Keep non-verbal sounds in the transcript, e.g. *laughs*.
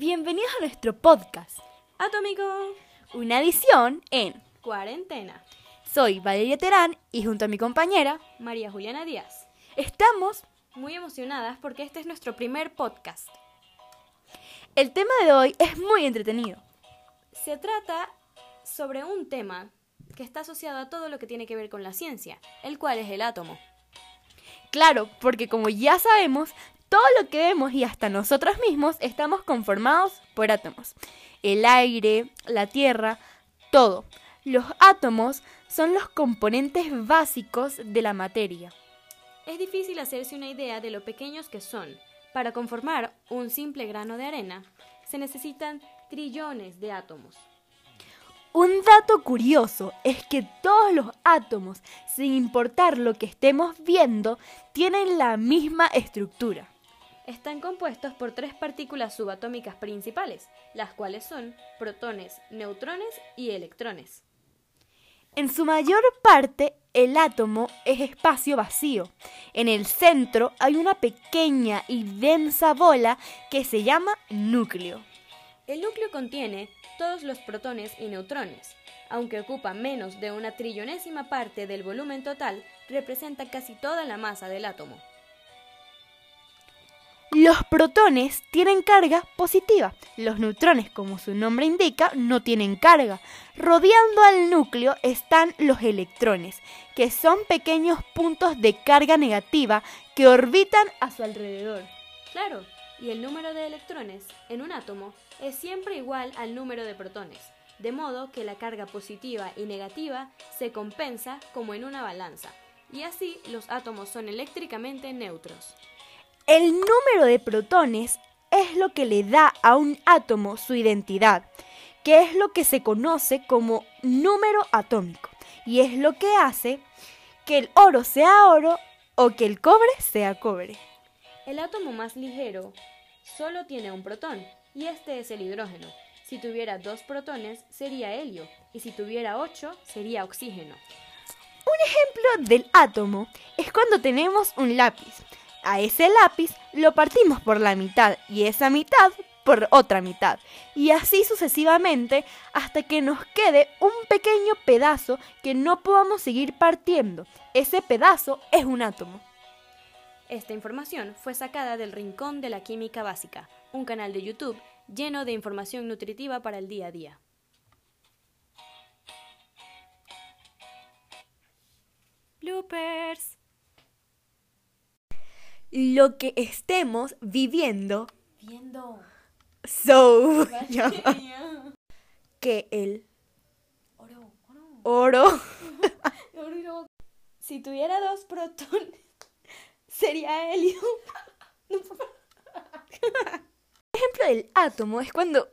Bienvenidos a nuestro podcast, Atómico. una edición en Cuarentena. Soy Valeria Terán y junto a mi compañera María Juliana Díaz. estamos. Muy emocionadas porque este es nuestro primer podcast. El tema de hoy es muy entretenido. Se trata sobre un tema que está asociado a todo lo que tiene que ver con la ciencia, el cual es el átomo. Claro, porque como ya sabemos, todo lo que vemos y hasta nosotros mismos estamos conformados por átomos. El aire, la tierra, todo. Los átomos son los componentes básicos de la materia. Es difícil hacerse una idea de lo pequeños que son. Para conformar un simple grano de arena, se necesitan trillones de átomos. Un dato curioso es que todos los átomos, sin importar lo que estemos viendo, tienen la misma estructura. Están compuestos por tres partículas subatómicas principales, las cuales son protones, neutrones y electrones. En su mayor parte, el átomo es espacio vacío. En el centro hay una pequeña y densa bola que se llama núcleo. El núcleo contiene todos los protones y neutrones. Aunque ocupa menos de una trillonésima parte del volumen total, representa casi toda la masa del átomo. Los protones tienen carga positiva. Los neutrones, como su nombre indica, no tienen carga. Rodeando al núcleo están los electrones, que son pequeños puntos de carga negativa que orbitan a su alrededor. Claro, y el número de electrones en un átomo es siempre igual al número de protones, de modo que la carga positiva y negativa se compensa como en una balanza, y así los átomos son eléctricamente neutros. El número de protones es lo que le da a un átomo su identidad, que es lo que se conoce como número atómico, y es lo que hace que el oro sea oro o que el cobre sea cobre. El átomo más ligero solo tiene un protón, y este es el hidrógeno. Si tuviera dos protones sería helio, y si tuviera ocho sería oxígeno. Un ejemplo del átomo es cuando tenemos un lápiz. A ese lápiz lo partimos por la mitad y esa mitad por otra mitad. Y así sucesivamente hasta que nos quede un pequeño pedazo que no podamos seguir partiendo. Ese pedazo es un átomo. Esta información fue sacada del Rincón de la Química Básica, un canal de YouTube lleno de información nutritiva para el día a día. Lo que estemos viviendo. Viendo. So. *laughs* que el Oro, oro, oro. *laughs* oro. Si tuviera dos protones, *laughs* sería helio. ejemplo del átomo es cuando